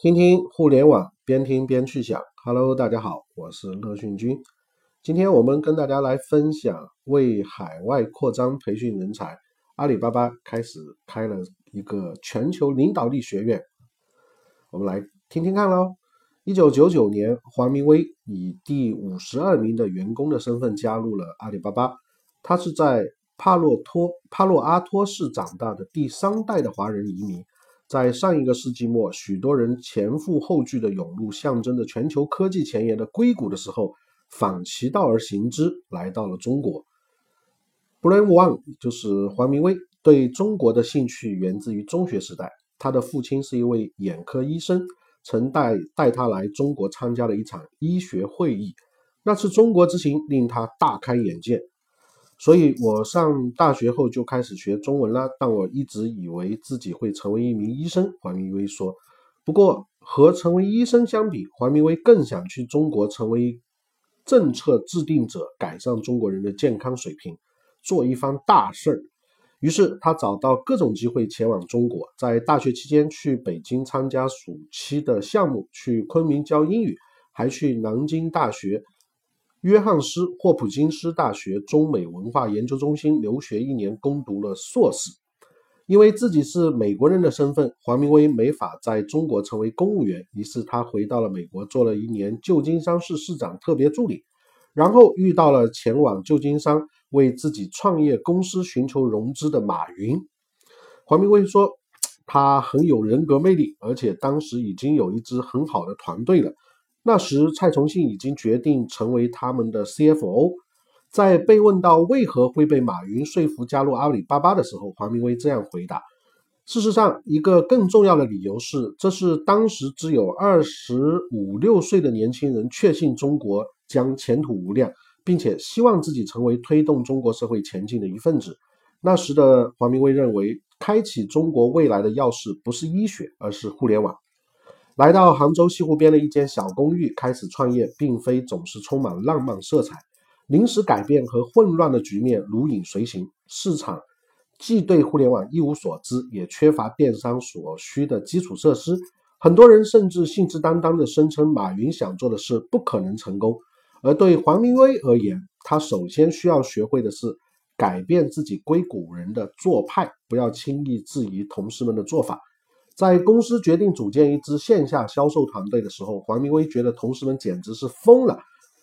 听听互联网，边听边去想。Hello，大家好，我是乐讯君。今天我们跟大家来分享，为海外扩张培训人才，阿里巴巴开始开了一个全球领导力学院。我们来听听看喽。一九九九年，黄明威以第五十二名的员工的身份加入了阿里巴巴。他是在帕洛托帕洛阿托市长大的第三代的华人移民。在上一个世纪末，许多人前赴后继的涌入象征着全球科技前沿的硅谷的时候，反其道而行之，来到了中国。Brian Wang 就是黄明威，对中国的兴趣源自于中学时代。他的父亲是一位眼科医生，曾带带他来中国参加了一场医学会议。那次中国之行令他大开眼界。所以，我上大学后就开始学中文了，但我一直以为自己会成为一名医生。黄明威说：“不过，和成为医生相比，黄明威更想去中国成为政策制定者，改善中国人的健康水平，做一番大事儿。”于是，他找到各种机会前往中国。在大学期间，去北京参加暑期的项目，去昆明教英语，还去南京大学。约翰斯霍普金斯大学中美文化研究中心留学一年，攻读了硕士。因为自己是美国人的身份，黄明威没法在中国成为公务员，于是他回到了美国，做了一年旧金山市市长特别助理。然后遇到了前往旧金山为自己创业公司寻求融资的马云。黄明威说，他很有人格魅力，而且当时已经有一支很好的团队了。那时，蔡崇信已经决定成为他们的 CFO。在被问到为何会被马云说服加入阿里巴巴的时候，黄明威这样回答：“事实上，一个更重要的理由是，这是当时只有二十五六岁的年轻人确信中国将前途无量，并且希望自己成为推动中国社会前进的一份子。那时的黄明威认为，开启中国未来的钥匙不是医学，而是互联网。”来到杭州西湖边的一间小公寓，开始创业，并非总是充满浪漫色彩。临时改变和混乱的局面如影随形。市场既对互联网一无所知，也缺乏电商所需的基础设施。很多人甚至信誓旦旦地声称，马云想做的事不可能成功。而对黄明威而言，他首先需要学会的是改变自己硅谷人的做派，不要轻易质疑同事们的做法。在公司决定组建一支线下销售团队的时候，黄明威觉得同事们简直是疯了，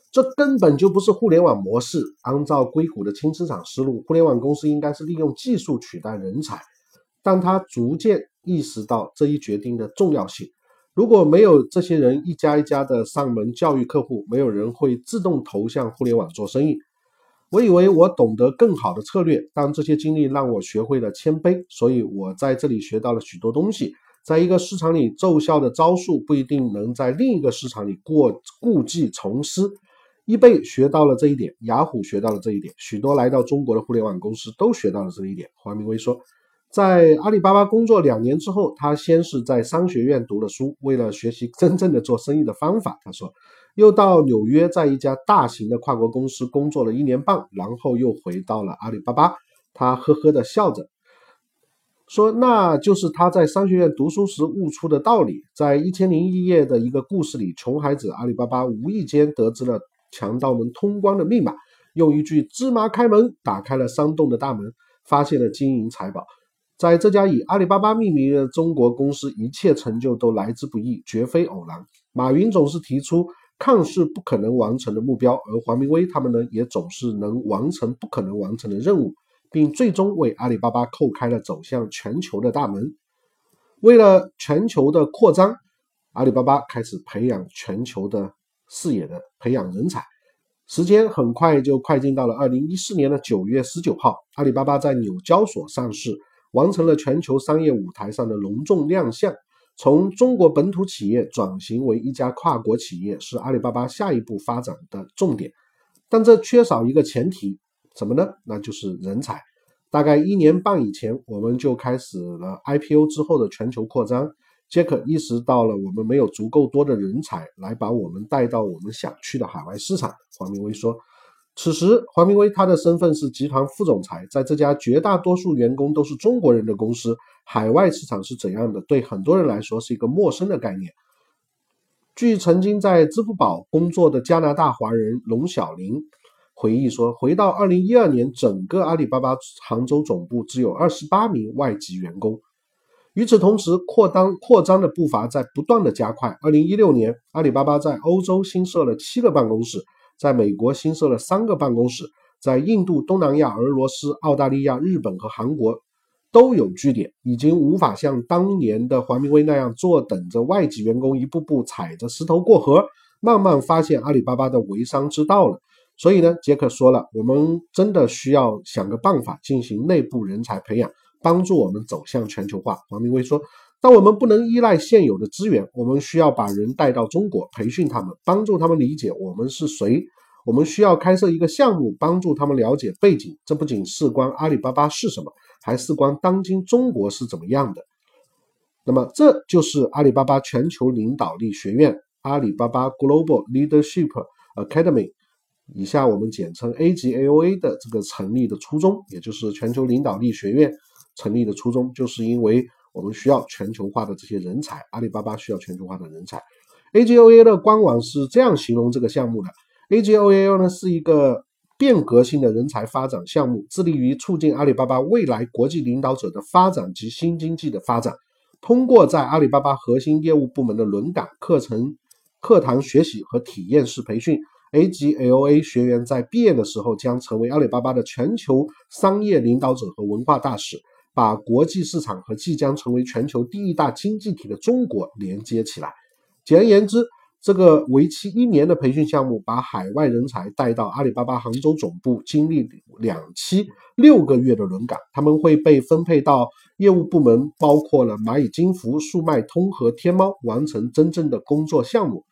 这根本就不是互联网模式。按照硅谷的轻资产思路，互联网公司应该是利用技术取代人才。但他逐渐意识到这一决定的重要性。如果没有这些人一家一家的上门教育客户，没有人会自动投向互联网做生意。我以为我懂得更好的策略，但这些经历让我学会了谦卑，所以我在这里学到了许多东西。在一个市场里奏效的招数不一定能在另一个市场里过故技重施。易贝学到了这一点，雅虎学到了这一点，许多来到中国的互联网公司都学到了这一点。黄明威说，在阿里巴巴工作两年之后，他先是在商学院读了书，为了学习真正的做生意的方法，他说，又到纽约在一家大型的跨国公司工作了一年半，然后又回到了阿里巴巴。他呵呵地笑着。说，那就是他在商学院读书时悟出的道理。在一千零一夜的一个故事里，穷孩子阿里巴巴无意间得知了强盗们通关的密码，用一句“芝麻开门”打开了山洞的大门，发现了金银财宝。在这家以阿里巴巴命名的中国公司，一切成就都来之不易，绝非偶然。马云总是提出看似不可能完成的目标，而黄明威他们呢，也总是能完成不可能完成的任务。并最终为阿里巴巴叩开了走向全球的大门。为了全球的扩张，阿里巴巴开始培养全球的视野的培养人才。时间很快就快进到了二零一四年的九月十九号，阿里巴巴在纽交所上市，完成了全球商业舞台上的隆重亮相。从中国本土企业转型为一家跨国企业，是阿里巴巴下一步发展的重点。但这缺少一个前提。什么呢？那就是人才。大概一年半以前，我们就开始了 IPO 之后的全球扩张。杰克意识到了我们没有足够多的人才来把我们带到我们想去的海外市场。黄明威说：“此时，黄明威他的身份是集团副总裁，在这家绝大多数员工都是中国人的公司，海外市场是怎样的？对很多人来说是一个陌生的概念。据曾经在支付宝工作的加拿大华人龙小林回忆说，回到二零一二年，整个阿里巴巴杭州总部只有二十八名外籍员工。与此同时，扩张扩张的步伐在不断的加快。二零一六年，阿里巴巴在欧洲新设了七个办公室，在美国新设了三个办公室，在印度、东南亚、俄罗斯、澳大利亚、日本和韩国。都有据点，已经无法像当年的黄明威那样坐等着外籍员工一步步踩着石头过河，慢慢发现阿里巴巴的微商之道了。所以呢，杰克说了，我们真的需要想个办法进行内部人才培养，帮助我们走向全球化。黄明威说，但我们不能依赖现有的资源，我们需要把人带到中国，培训他们，帮助他们理解我们是谁。我们需要开设一个项目，帮助他们了解背景。这不仅事关阿里巴巴是什么。还事关当今中国是怎么样的？那么，这就是阿里巴巴全球领导力学院（阿里巴巴 Global Leadership Academy），以下我们简称 A 级 A O A 的这个成立的初衷，也就是全球领导力学院成立的初衷，就是因为我们需要全球化的这些人才，阿里巴巴需要全球化的人才。A G O A 的官网是这样形容这个项目的：A G O A 呢是一个。变革性的人才发展项目，致力于促进阿里巴巴未来国际领导者的发展及新经济的发展。通过在阿里巴巴核心业务部门的轮岗课程、课堂学习和体验式培训，A 级 LA 学员在毕业的时候将成为阿里巴巴的全球商业领导者和文化大使，把国际市场和即将成为全球第一大经济体的中国连接起来。简而言之。这个为期一年的培训项目，把海外人才带到阿里巴巴杭州总部，经历两期六个月的轮岗。他们会被分配到业务部门，包括了蚂蚁金服、速卖通和天猫，完成真正的工作项目，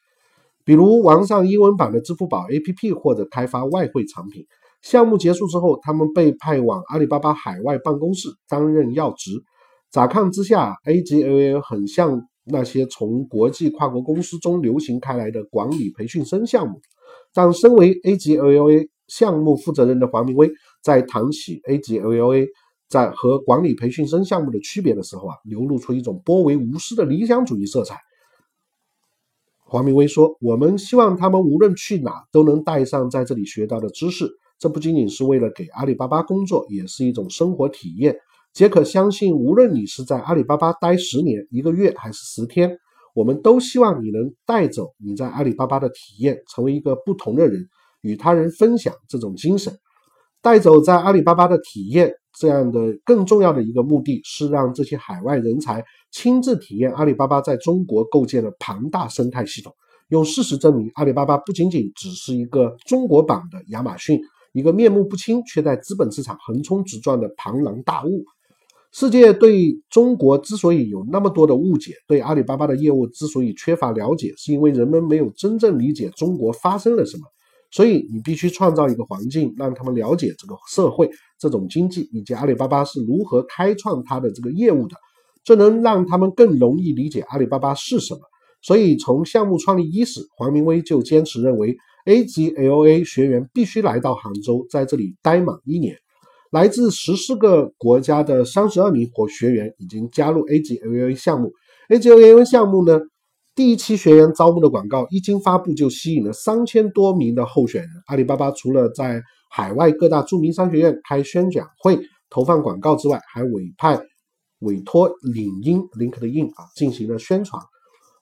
比如完善英文版的支付宝 APP 或者开发外汇产品。项目结束之后，他们被派往阿里巴巴海外办公室担任要职。乍看之下，A G A A 很像。那些从国际跨国公司中流行开来的管理培训生项目，但身为 A 级 LLA 项目负责人的黄明威在谈起 A 级 LLA 在和管理培训生项目的区别的时候啊，流露出一种颇为无私的理想主义色彩。黄明威说：“我们希望他们无论去哪都能带上在这里学到的知识，这不仅仅是为了给阿里巴巴工作，也是一种生活体验。”杰克相信，无论你是在阿里巴巴待十年、一个月还是十天，我们都希望你能带走你在阿里巴巴的体验，成为一个不同的人，与他人分享这种精神。带走在阿里巴巴的体验，这样的更重要的一个目的是让这些海外人才亲自体验阿里巴巴在中国构建的庞大生态系统，用事实证明，阿里巴巴不仅仅只是一个中国版的亚马逊，一个面目不清却在资本市场横冲直撞的庞然大物。世界对中国之所以有那么多的误解，对阿里巴巴的业务之所以缺乏了解，是因为人们没有真正理解中国发生了什么。所以你必须创造一个环境，让他们了解这个社会、这种经济以及阿里巴巴是如何开创它的这个业务的，这能让他们更容易理解阿里巴巴是什么。所以从项目创立伊始，黄明威就坚持认为，A 级 LA 学员必须来到杭州，在这里待满一年。来自十四个国家的三十二名活学员已经加入 A 级 LA 项目。A 级 LA 项目呢，第一期学员招募的广告一经发布就吸引了三千多名的候选人。阿里巴巴除了在海外各大著名商学院开宣讲会、投放广告之外，还委派委托领英 LinkedIn 啊进行了宣传。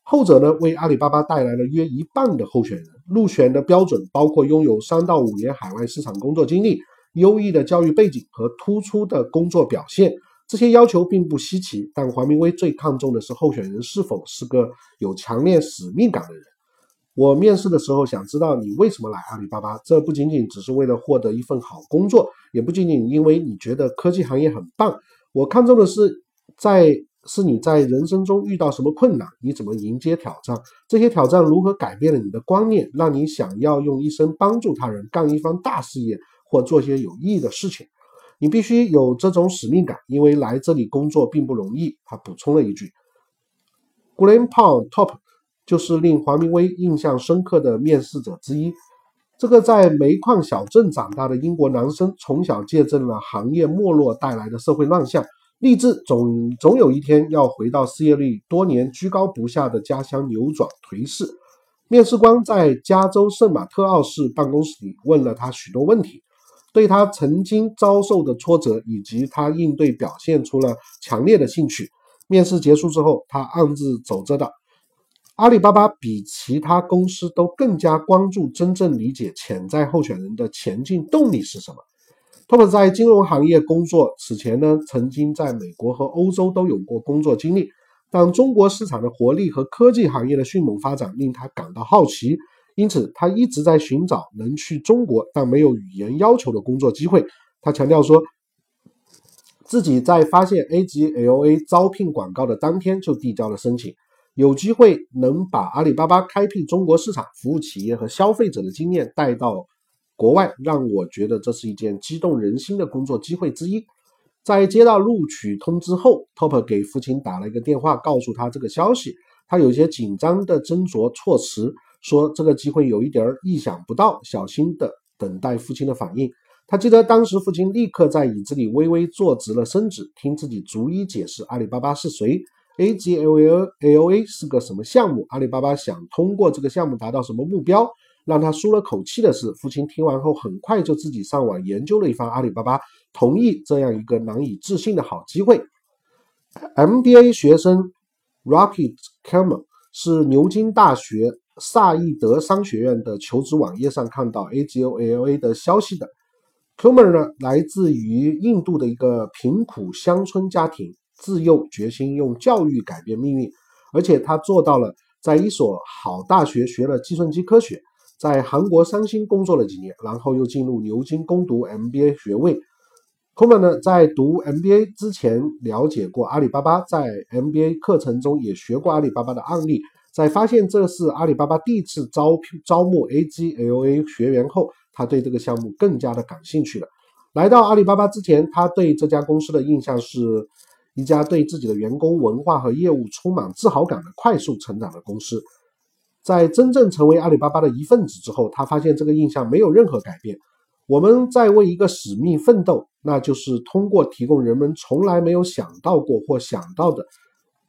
后者呢，为阿里巴巴带来了约一半的候选人。入选的标准包括拥有三到五年海外市场工作经历。优异的教育背景和突出的工作表现，这些要求并不稀奇。但黄明威最看重的是候选人是否是个有强烈使命感的人。我面试的时候想知道你为什么来阿里巴巴，这不仅仅只是为了获得一份好工作，也不仅仅因为你觉得科技行业很棒。我看重的是，在是你在人生中遇到什么困难，你怎么迎接挑战，这些挑战如何改变了你的观念，让你想要用一生帮助他人，干一番大事业。或做些有意义的事情，你必须有这种使命感，因为来这里工作并不容易。他补充了一句 g l e n p o n Top 就是令黄明威印象深刻的面试者之一。这个在煤矿小镇长大的英国男生，从小见证了行业没落带来的社会乱象，立志总总有一天要回到失业率多年居高不下的家乡，扭转颓势。面试官在加州圣马特奥市办公室里问了他许多问题，对他曾经遭受的挫折以及他应对表现出了强烈的兴趣。面试结束之后，他暗自走着的。阿里巴巴比其他公司都更加关注真正理解潜在候选人的前进动力是什么。Top 在金融行业工作，此前呢曾经在美国和欧洲都有过工作经历，但中国市场的活力和科技行业的迅猛发展令他感到好奇，因此他一直在寻找能去中国但没有语言要求的工作机会。他强调说，自己在发现 A 级 LA 招聘广告的当天就递交了申请。有机会能把阿里巴巴开辟中国市场、服务企业和消费者的经验带到国外，让我觉得这是一件激动人心的工作机会之一。在接到录取通知后，Top 给父亲打了一个电话，告诉他这个消息。他有些紧张的斟酌措辞，说这个机会有一点意想不到，小心的等待父亲的反应。他记得当时父亲立刻在椅子里微微坐直了身子，听自己逐一解释阿里巴巴是谁。A G L A L A 是个什么项目？阿里巴巴想通过这个项目达到什么目标？让他舒了口气的是，父亲听完后很快就自己上网研究了一番阿里巴巴，同意这样一个难以置信的好机会。M B A 学生 Rocky Kelman 是牛津大学萨义德商学院的求职网页上看到 A G L A L A 的消息的。Kelman 呢，来自于印度的一个贫苦乡村家庭。自幼决心用教育改变命运，而且他做到了，在一所好大学学了计算机科学，在韩国三星工作了几年，然后又进入牛津攻读 MBA 学位。k o m a n 呢，在读 MBA 之前了解过阿里巴巴，在 MBA 课程中也学过阿里巴巴的案例，在发现这是阿里巴巴第一次招聘招募 AGLA 学员后，他对这个项目更加的感兴趣了。来到阿里巴巴之前，他对这家公司的印象是。一家对自己的员工文化和业务充满自豪感的快速成长的公司，在真正成为阿里巴巴的一份子之后，他发现这个印象没有任何改变。我们在为一个使命奋斗，那就是通过提供人们从来没有想到过或想到的、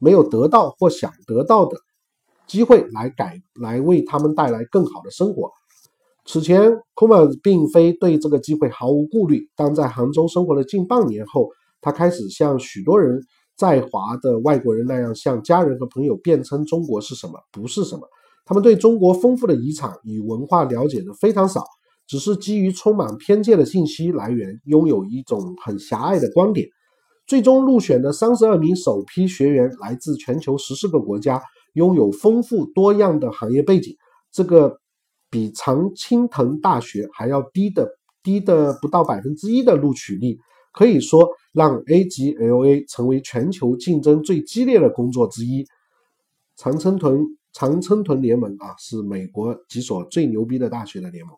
没有得到或想得到的机会，来改来为他们带来更好的生活。此前，Kuma 并非对这个机会毫无顾虑，当在杭州生活了近半年后。他开始像许多人在华的外国人那样，向家人和朋友辩称中国是什么，不是什么。他们对中国丰富的遗产与文化了解的非常少，只是基于充满偏见的信息来源，拥有一种很狭隘的观点。最终入选的三十二名首批学员来自全球十四个国家，拥有丰富多样的行业背景。这个比常青藤大学还要低的低的不到百分之一的录取率。可以说，让 A 级 LA 成为全球竞争最激烈的工作之一。常春藤常春藤联盟啊，是美国几所最牛逼的大学的联盟，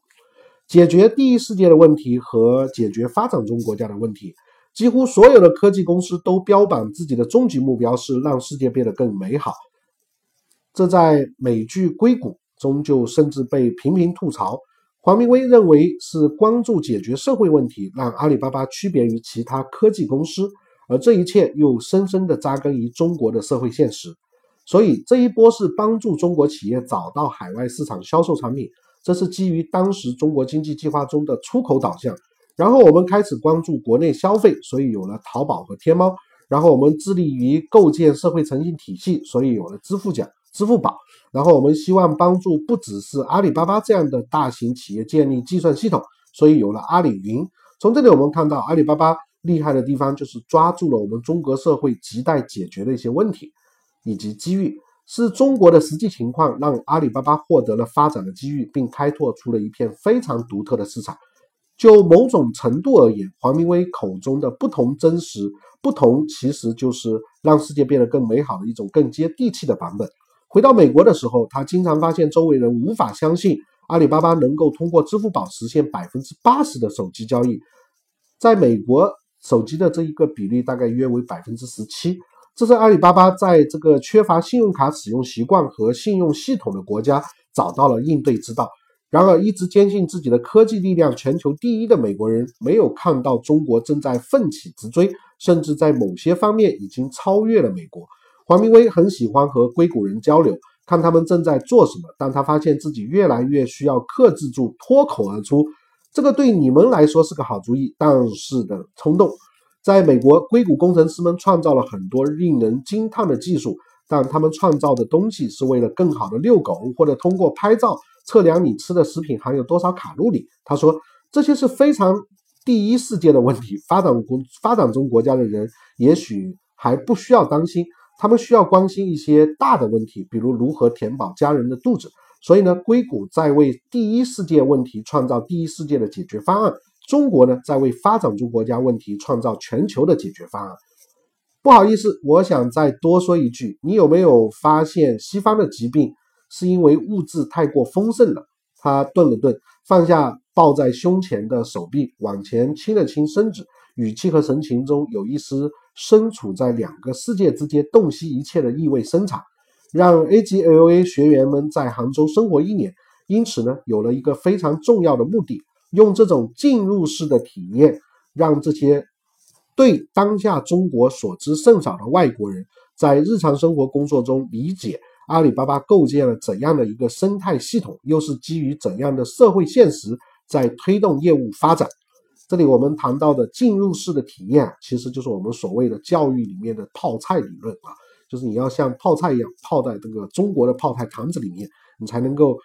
解决第一世界的问题和解决发展中国家的问题。几乎所有的科技公司都标榜自己的终极目标是让世界变得更美好。这在美剧《硅谷》中就甚至被频频吐槽。黄明威认为是关注解决社会问题，让阿里巴巴区别于其他科技公司，而这一切又深深地扎根于中国的社会现实。所以这一波是帮助中国企业找到海外市场销售产品，这是基于当时中国经济计划中的出口导向。然后我们开始关注国内消费，所以有了淘宝和天猫。然后我们致力于构建社会诚信体系，所以有了支付奖、支付宝。然后我们希望帮助不只是阿里巴巴这样的大型企业建立计算系统，所以有了阿里云。从这里我们看到，阿里巴巴厉害的地方就是抓住了我们中国社会亟待解决的一些问题以及机遇，是中国的实际情况让阿里巴巴获得了发展的机遇，并开拓出了一片非常独特的市场。就某种程度而言，黄明威口中的不同真实，不同其实就是让世界变得更美好的一种更接地气的版本。回到美国的时候，他经常发现周围人无法相信阿里巴巴能够通过支付宝实现百分之八十的手机交易。在美国，手机的这一个比例大概约为百分之十七，这是阿里巴巴在这个缺乏信用卡使用习惯和信用系统的国家找到了应对之道。然而，一直坚信自己的科技力量全球第一的美国人，没有看到中国正在奋起直追，甚至在某些方面已经超越了美国。黄明威很喜欢和硅谷人交流，看他们正在做什么。但他发现自己越来越需要克制住脱口而出。这个对你们来说是个好主意，但是的冲动。在美国，硅谷工程师们创造了很多令人惊叹的技术，但他们创造的东西是为了更好的遛狗，或者通过拍照测量你吃的食品含有多少卡路里。他说，这些是非常第一世界的问题。发展国发展中国家的人也许还不需要担心，他们需要关心一些大的问题，比如如何填饱家人的肚子。所以呢，硅谷在为第一世界问题创造第一世界的解决方案。中国呢，在为发展中国家问题创造全球的解决方案。不好意思，我想再多说一句，你有没有发现西方的疾病是因为物质太过丰盛了？他顿了顿，放下抱在胸前的手臂，往前倾了倾身子，语气和神情中有一丝身处在两个世界之间，洞悉一切的意味深长。让 AGLA 学员们在杭州生活一年，因此呢，有了一个非常重要的目的：用这种进入式的体验，让这些对当下中国所知甚少的外国人，在日常生活工作中理解阿里巴巴构建了怎样的一个生态系统，又是基于怎样的社会现实在推动业务发展。这里我们谈到的进入式的体验，其实就是我们所谓的教育里面的泡菜理论啊。就是你要像泡菜一样泡在这个中国的泡菜坛子里面，你才能够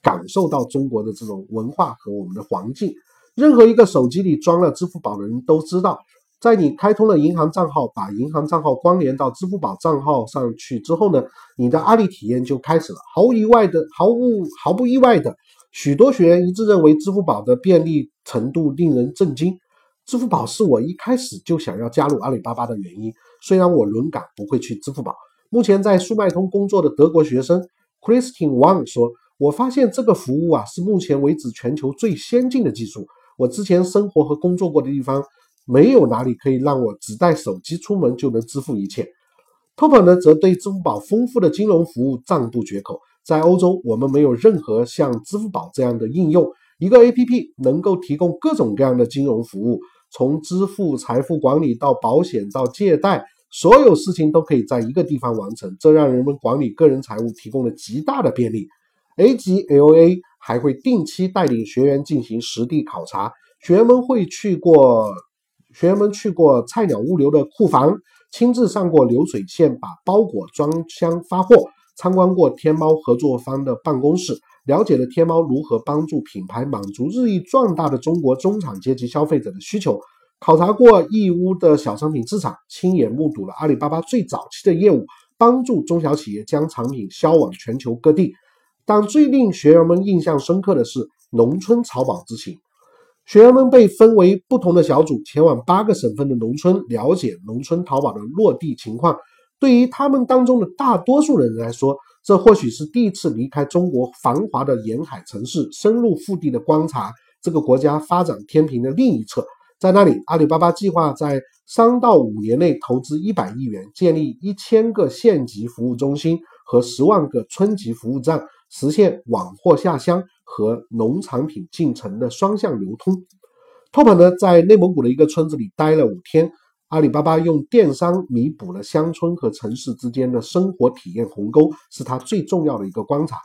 感受到中国的这种文化和我们的环境。任何一个手机里装了支付宝的人都知道，在你开通了银行账号，把银行账号关联到支付宝账号上去之后呢，你的阿里体验就开始了。毫无意外的，毫无毫不意外的，许多学员一致认为支付宝的便利程度令人震惊。支付宝是我一开始就想要加入阿里巴巴的原因。虽然我轮岗不会去支付宝，目前在速卖通工作的德国学生 Christine Wang 说：“我发现这个服务啊是目前为止全球最先进的技术。我之前生活和工作过的地方，没有哪里可以让我只带手机出门就能支付一切。” Top 呢则对支付宝丰富的金融服务赞不绝口。在欧洲，我们没有任何像支付宝这样的应用，一个 APP 能够提供各种各样的金融服务，从支付、财富管理到保险到借贷。所有事情都可以在一个地方完成，这让人们管理个人财务提供了极大的便利。AGLA 还会定期带领学员进行实地考察，学员们会去过，学员们去过菜鸟物流的库房，亲自上过流水线把包裹装箱发货，参观过天猫合作方的办公室，了解了天猫如何帮助品牌满足日益壮大的中国中产阶级消费者的需求。考察过义乌的小商品市场，亲眼目睹了阿里巴巴最早期的业务，帮助中小企业将产品销往全球各地。但最令学员们印象深刻的是农村淘宝之行。学员们被分为不同的小组，前往八个省份的农村，了解农村淘宝的落地情况。对于他们当中的大多数人来说，这或许是第一次离开中国繁华的沿海城市，深入腹地的观察这个国家发展天平的另一侧。在那里，阿里巴巴计划在三到五年内投资一百亿元，建立一千个县级服务中心和十万个村级服务站，实现网货下乡和农产品进城的双向流通。Top 呢，在内蒙古的一个村子里待了五天。阿里巴巴用电商弥补了乡村和城市之间的生活体验鸿沟，是他最重要的一个观察。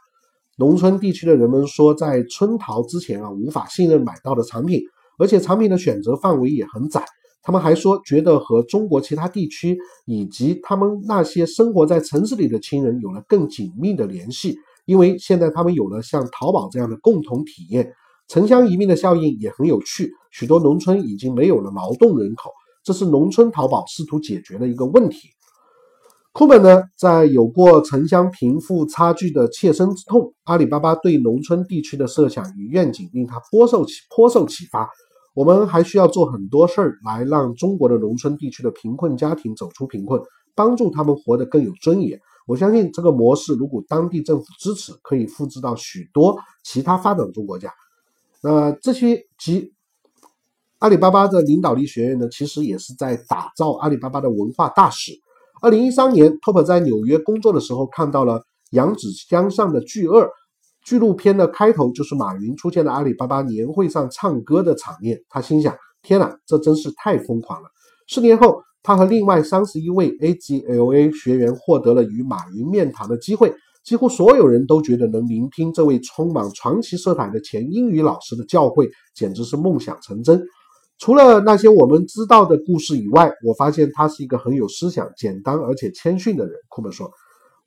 农村地区的人们说，在春淘之前啊，无法信任买到的产品。而且产品的选择范围也很窄。他们还说，觉得和中国其他地区以及他们那些生活在城市里的亲人有了更紧密的联系，因为现在他们有了像淘宝这样的共同体验。城乡移民的效应也很有趣，许多农村已经没有了劳动人口，这是农村淘宝试图解决的一个问题。库本呢，在有过城乡贫富差距的切身之痛，阿里巴巴对农村地区的设想与愿景令他颇受启颇受启发。我们还需要做很多事儿来让中国的农村地区的贫困家庭走出贫困，帮助他们活得更有尊严。我相信这个模式，如果当地政府支持，可以复制到许多其他发展中国家。那这些及阿里巴巴的领导力学院呢，其实也是在打造阿里巴巴的文化大使。二零一三年，Top 在纽约工作的时候，看到了扬子江上的巨鳄。纪录片的开头就是马云出现在阿里巴巴年会上唱歌的场面。他心想：天哪，这真是太疯狂了！四年后，他和另外三十一位 AGLA 学员获得了与马云面谈的机会。几乎所有人都觉得能聆听这位充满传奇色彩的前英语老师的教诲，简直是梦想成真。除了那些我们知道的故事以外，我发现他是一个很有思想、简单而且谦逊的人。库本说。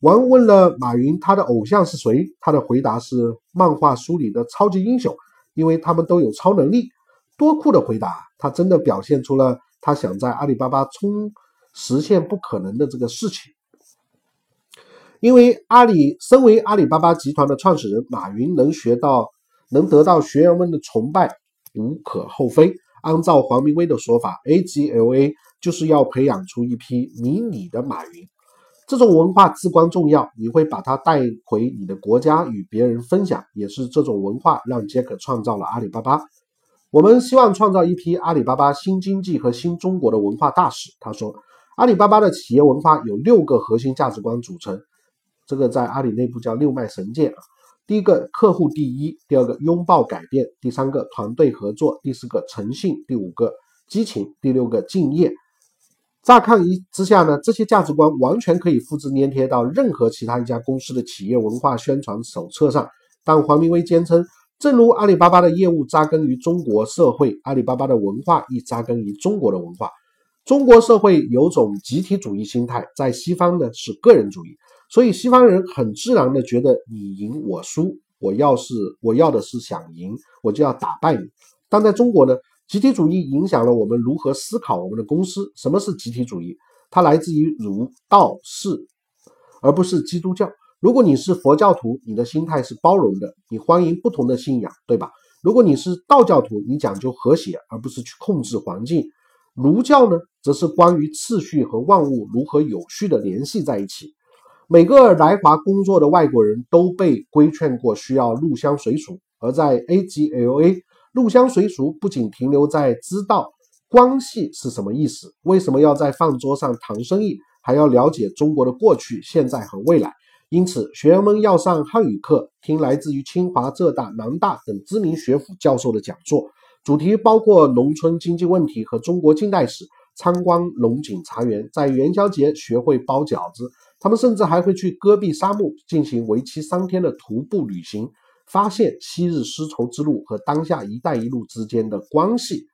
王问了马云他的偶像是谁，他的回答是漫画书里的超级英雄，因为他们都有超能力。多酷的回答！他真的表现出了他想在阿里巴巴冲实现不可能的这个事情。因为阿里身为阿里巴巴集团的创始人，马云能学到能得到学员们的崇拜，无可厚非。按照黄明威的说法，AGLA 就是要培养出一批迷你的马云。这种文化至关重要，你会把它带回你的国家与别人分享，也是这种文化让杰克创造了阿里巴巴。我们希望创造一批阿里巴巴新经济和新中国的文化大使。他说，阿里巴巴的企业文化有六个核心价值观组成，这个在阿里内部叫六脉神剑啊。第一个，客户第一；第二个，拥抱改变；第三个，团队合作；第四个，诚信；第五个，激情；第六个，敬业。乍看一之下呢，这些价值观完全可以复制粘贴到任何其他一家公司的企业文化宣传手册上。但黄明威坚称。正如阿里巴巴的业务扎根于中国社会，阿里巴巴的文化亦扎根于中国的文化。中国社会有种集体主义心态，在西方呢是个人主义，所以西方人很自然的觉得你赢我输，我要是我要的是想赢，我就要打败你。但在中国呢，集体主义影响了我们如何思考我们的公司。什么是集体主义？它来自于儒道释，而不是基督教。如果你是佛教徒，你的心态是包容的，你欢迎不同的信仰，对吧？如果你是道教徒，你讲究和谐，而不是去控制环境。儒教呢，则是关于次序和万物如何有序的联系在一起。每个来华工作的外国人都被规劝过需要入乡随俗，而在 AGLA，入乡随俗不仅停留在知道关系是什么意思，为什么要在饭桌上谈生意，还要了解中国的过去、现在和未来。因此，学员们要上汉语课，听来自于清华、浙大、南大等知名学府教授的讲座，主题包括农村经济问题和中国近代史。参观龙井茶园，在元宵节学会包饺子。他们甚至还会去戈壁沙漠进行为期三天的徒步旅行，发现昔日丝绸之路和当下“一带一路”之间的关系。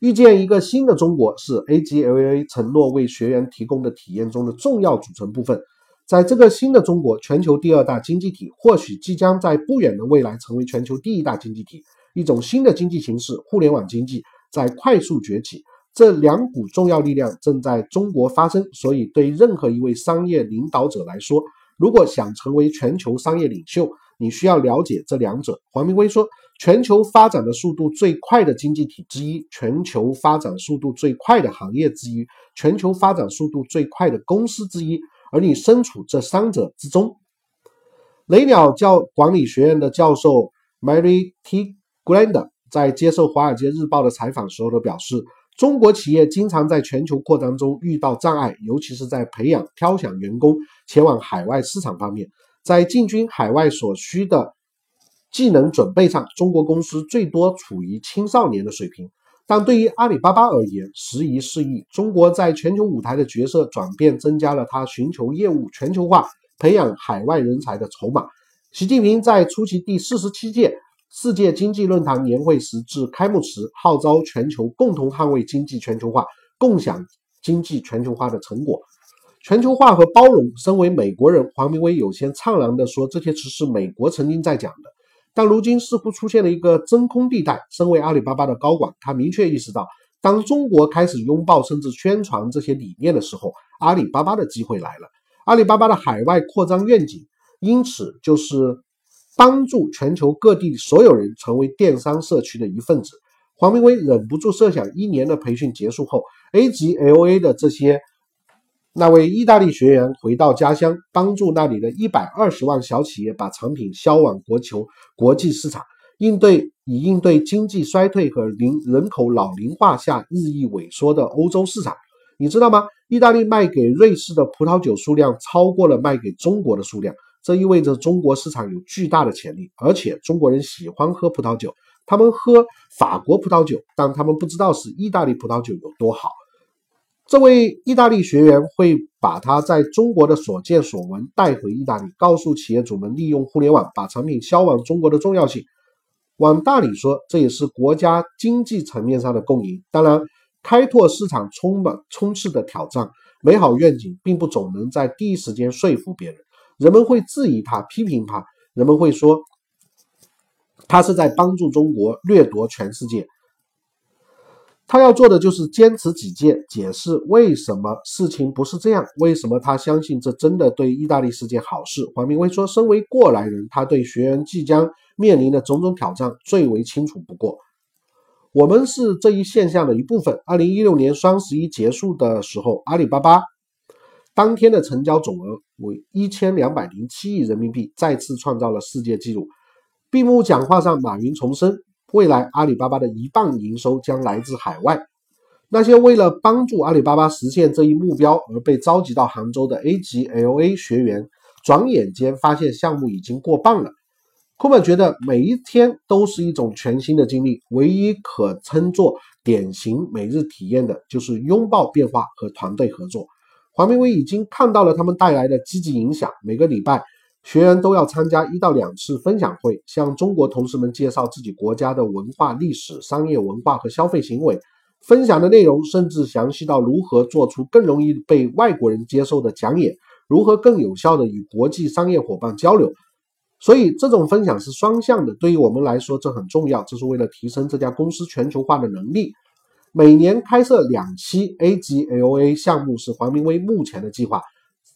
遇见一个新的中国是 AGLA 承诺为学员提供的体验中的重要组成部分。在这个新的中国，全球第二大经济体或许即将在不远的未来成为全球第一大经济体。一种新的经济形式——互联网经济，在快速崛起。这两股重要力量正在中国发生。所以，对任何一位商业领导者来说，如果想成为全球商业领袖，你需要了解这两者。黄明威说：“全球发展的速度最快的经济体之一，全球发展速度最快的行业之一，全球发展速度最快的公司之一。”而你身处这三者之中。雷鸟教管理学院的教授 Mary T. Grand 在接受《华尔街日报》的采访时候都表示，中国企业经常在全球扩张中遇到障碍，尤其是在培养、挑选员工前往海外市场方面，在进军海外所需的技能准备上，中国公司最多处于青少年的水平。但对于阿里巴巴而言，时移世易，中国在全球舞台的角色转变，增加了他寻求业务全球化、培养海外人才的筹码。习近平在出席第四十七届世界经济论坛年会时致开幕词，号召全球共同捍卫经济全球化，共享经济全球化的成果。全球化和包容，身为美国人，黄明威有些怅然地说：“这些词是美国曾经在讲的。”但如今似乎出现了一个真空地带。身为阿里巴巴的高管，他明确意识到，当中国开始拥抱甚至宣传这些理念的时候，阿里巴巴的机会来了。阿里巴巴的海外扩张愿景，因此就是帮助全球各地所有人成为电商社区的一份子。黄明威忍不住设想，一年的培训结束后，A 级 LA 的这些。那位意大利学员回到家乡，帮助那里的一百二十万小企业把产品销往国球国际市场，应对以应对经济衰退和零人口老龄化下日益萎缩的欧洲市场。你知道吗？意大利卖给瑞士的葡萄酒数量超过了卖给中国的数量，这意味着中国市场有巨大的潜力。而且中国人喜欢喝葡萄酒，他们喝法国葡萄酒，但他们不知道是意大利葡萄酒有多好。这位意大利学员会把他在中国的所见所闻带回意大利，告诉企业主们利用互联网把产品销往中国的重要性。往大里说，这也是国家经济层面上的共赢。当然，开拓市场充满充斥的挑战，美好愿景并不总能在第一时间说服别人。人们会质疑他，批评他，人们会说他是在帮助中国掠夺全世界。他要做的就是坚持己见，解释为什么事情不是这样，为什么他相信这真的对意大利是件好事。黄明威说：“身为过来人，他对学员即将面临的种种挑战最为清楚不过。我们是这一现象的一部分。二零一六年双十一结束的时候，阿里巴巴当天的成交总额为一千两百零七亿人民币，再次创造了世界纪录。闭幕讲话上，马云重申。”未来阿里巴巴的一半营收将来自海外。那些为了帮助阿里巴巴实现这一目标而被召集到杭州的 A 级 LA 学员，转眼间发现项目已经过半了。库本觉得每一天都是一种全新的经历，唯一可称作典型每日体验的就是拥抱变化和团队合作。黄明威已经看到了他们带来的积极影响，每个礼拜。学员都要参加一到两次分享会，向中国同事们介绍自己国家的文化、历史、商业文化和消费行为。分享的内容甚至详细到如何做出更容易被外国人接受的讲演，如何更有效的与国际商业伙伴交流。所以，这种分享是双向的。对于我们来说，这很重要，这是为了提升这家公司全球化的能力。每年开设两期 A 级 LOA 项目是黄明威目前的计划。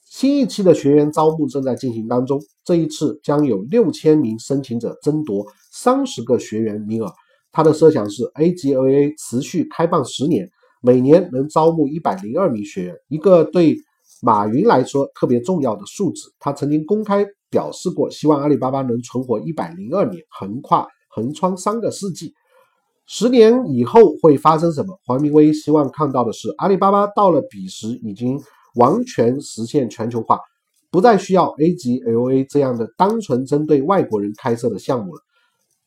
新一期的学员招募正在进行当中，这一次将有六千名申请者争夺三十个学员名额。他的设想是 A 级 A A 持续开办十年，每年能招募一百零二名学员，一个对马云来说特别重要的数字。他曾经公开表示过，希望阿里巴巴能存活一百零二年，横跨横穿三个世纪。十年以后会发生什么？黄明威希望看到的是，阿里巴巴到了彼时已经。完全实现全球化，不再需要 A 级 LA 这样的单纯针对外国人开设的项目了。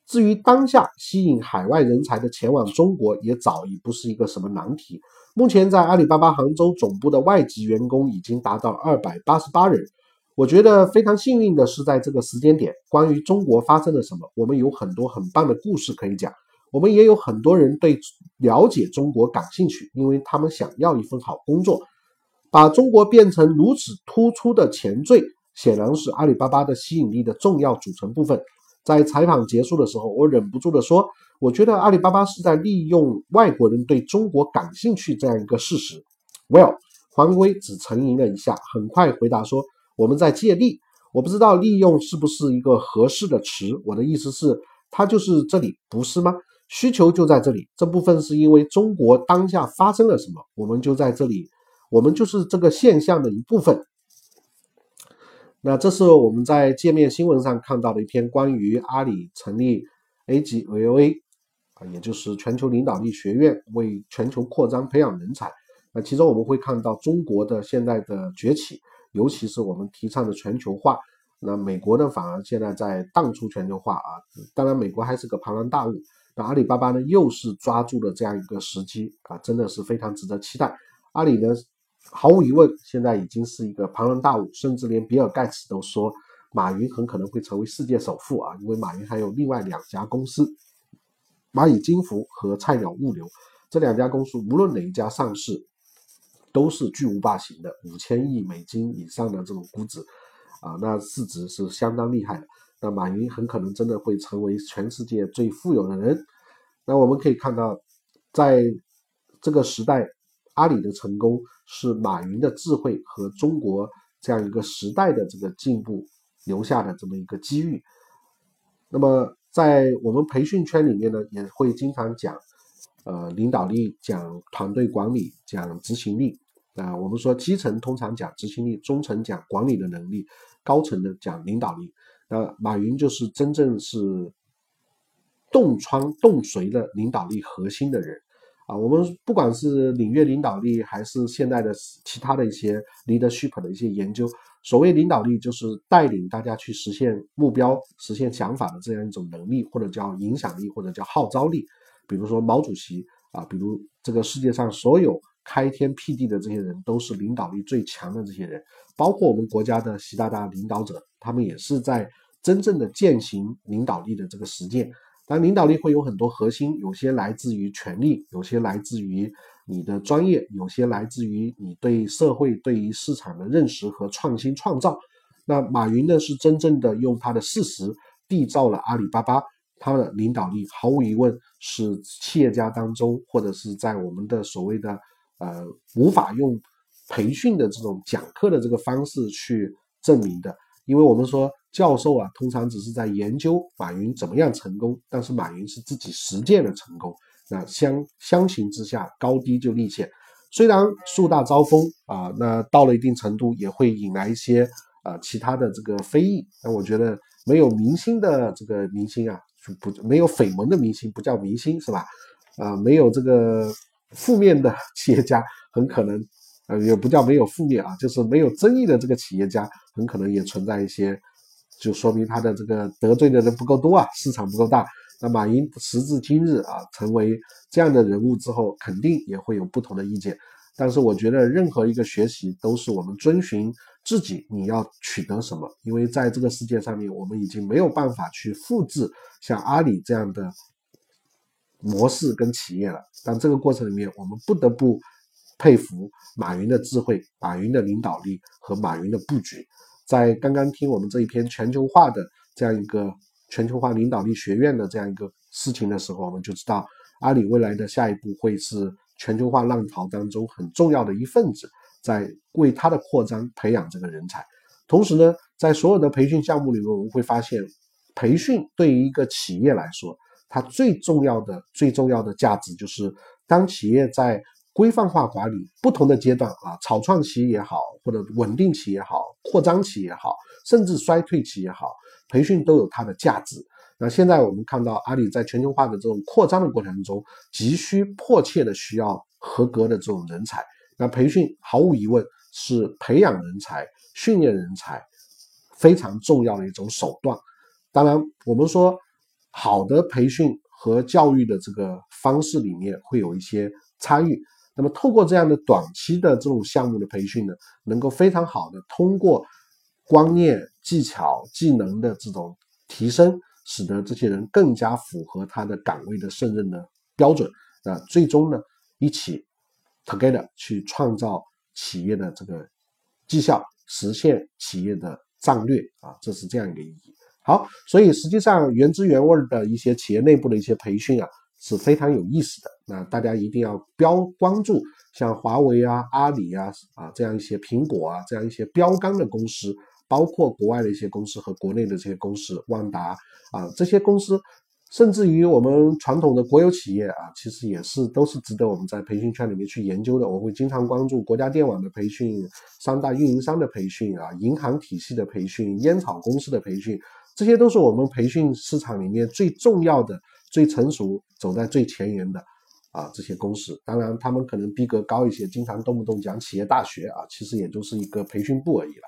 至于当下吸引海外人才的前往中国，也早已不是一个什么难题。目前在阿里巴巴杭州总部的外籍员工已经达到二百八十八人。我觉得非常幸运的是，在这个时间点，关于中国发生了什么，我们有很多很棒的故事可以讲。我们也有很多人对了解中国感兴趣，因为他们想要一份好工作。把中国变成如此突出的前缀，显然是阿里巴巴的吸引力的重要组成部分。在采访结束的时候，我忍不住地说：“我觉得阿里巴巴是在利用外国人对中国感兴趣这样一个事实。” Well，黄威只沉吟了一下，很快回答说：“我们在借力。我不知道利用是不是一个合适的词。我的意思是，它就是这里，不是吗？需求就在这里。这部分是因为中国当下发生了什么，我们就在这里。”我们就是这个现象的一部分。那这是我们在界面新闻上看到的一篇关于阿里成立 A 级 VOA，啊，也就是全球领导力学院，为全球扩张培养人才。那其中我们会看到中国的现在的崛起，尤其是我们提倡的全球化。那美国呢，反而现在在淡出全球化啊。当然，美国还是个庞然大物。那阿里巴巴呢，又是抓住了这样一个时机啊，真的是非常值得期待。阿里呢？毫无疑问，现在已经是一个庞然大物，甚至连比尔盖茨都说，马云很可能会成为世界首富啊！因为马云还有另外两家公司，蚂蚁金服和菜鸟物流这两家公司，无论哪一家上市，都是巨无霸型的，五千亿美金以上的这种估值啊，那市值是相当厉害的。那马云很可能真的会成为全世界最富有的人。那我们可以看到，在这个时代。阿里的成功是马云的智慧和中国这样一个时代的这个进步留下的这么一个机遇。那么在我们培训圈里面呢，也会经常讲，呃，领导力，讲团队管理，讲执行力。啊，我们说基层通常讲执行力，中层讲管理的能力，高层的讲领导力。那马云就是真正是洞穿洞髓的领导力核心的人。啊，我们不管是领域领导力，还是现在的其他的一些 leadership 的一些研究，所谓领导力就是带领大家去实现目标、实现想法的这样一种能力，或者叫影响力，或者叫号召力。比如说毛主席啊，比如这个世界上所有开天辟地的这些人，都是领导力最强的这些人，包括我们国家的习大大领导者，他们也是在真正的践行领导力的这个实践。但领导力会有很多核心，有些来自于权力，有些来自于你的专业，有些来自于你对社会、对于市场的认识和创新创造。那马云呢，是真正的用他的事实缔造了阿里巴巴。他的领导力毫无疑问是企业家当中，或者是在我们的所谓的呃无法用培训的这种讲课的这个方式去证明的，因为我们说教授啊，通常只是在研究马云怎么样成功，但是马云是自己实践的成功。那相相形之下，高低就立现。虽然树大招风啊，那到了一定程度也会引来一些啊其他的这个非议。那我觉得没有明星的这个明星啊。就不没有绯闻的明星不叫明星是吧？啊，没有这个负面的企业家，很可能呃也不叫没有负面啊，就是没有争议的这个企业家，很可能也存在一些，就说明他的这个得罪的人不够多啊，市场不够大。那马云时至今日啊，成为这样的人物之后，肯定也会有不同的意见。但是我觉得任何一个学习都是我们遵循。自己你要取得什么？因为在这个世界上面，我们已经没有办法去复制像阿里这样的模式跟企业了。但这个过程里面，我们不得不佩服马云的智慧、马云的领导力和马云的布局。在刚刚听我们这一篇全球化的这样一个全球化领导力学院的这样一个事情的时候，我们就知道阿里未来的下一步会是全球化浪潮当中很重要的一份子。在为它的扩张培养这个人才，同时呢，在所有的培训项目里面，我们会发现，培训对于一个企业来说，它最重要的、最重要的价值就是，当企业在规范化管理不同的阶段啊，草创期也好，或者稳定期也好，扩张期也好，甚至衰退期也好，培训都有它的价值。那现在我们看到阿里在全球化的这种扩张的过程中，急需迫切的需要合格的这种人才。那培训毫无疑问是培养人才、训练人才非常重要的一种手段。当然，我们说好的培训和教育的这个方式里面会有一些差异。那么，透过这样的短期的这种项目的培训呢，能够非常好的通过观念、技巧、技能的这种提升，使得这些人更加符合他的岗位的胜任的标准。那最终呢，一起。Together 去创造企业的这个绩效，实现企业的战略啊，这是这样一个意义。好，所以实际上原汁原味的一些企业内部的一些培训啊，是非常有意思的。那大家一定要标关注，像华为啊、阿里啊啊这样一些苹果啊这样一些标杆的公司，包括国外的一些公司和国内的这些公司，万达啊这些公司。甚至于我们传统的国有企业啊，其实也是都是值得我们在培训圈里面去研究的。我会经常关注国家电网的培训、三大运营商的培训啊、银行体系的培训、烟草公司的培训，这些都是我们培训市场里面最重要的、最成熟、走在最前沿的啊这些公司。当然，他们可能逼格高一些，经常动不动讲企业大学啊，其实也就是一个培训部而已了。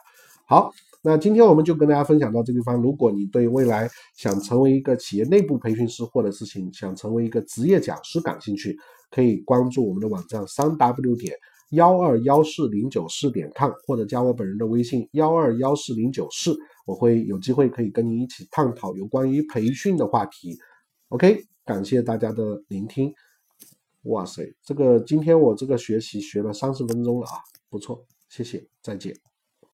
好。那今天我们就跟大家分享到这地方。如果你对未来想成为一个企业内部培训师，或者是想想成为一个职业讲师感兴趣，可以关注我们的网站三 w 点幺二幺四零九四点 com，或者加我本人的微信幺二幺四零九四，我会有机会可以跟您一起探讨有关于培训的话题。OK，感谢大家的聆听。哇塞，这个今天我这个学习学了三十分钟了啊，不错，谢谢，再见。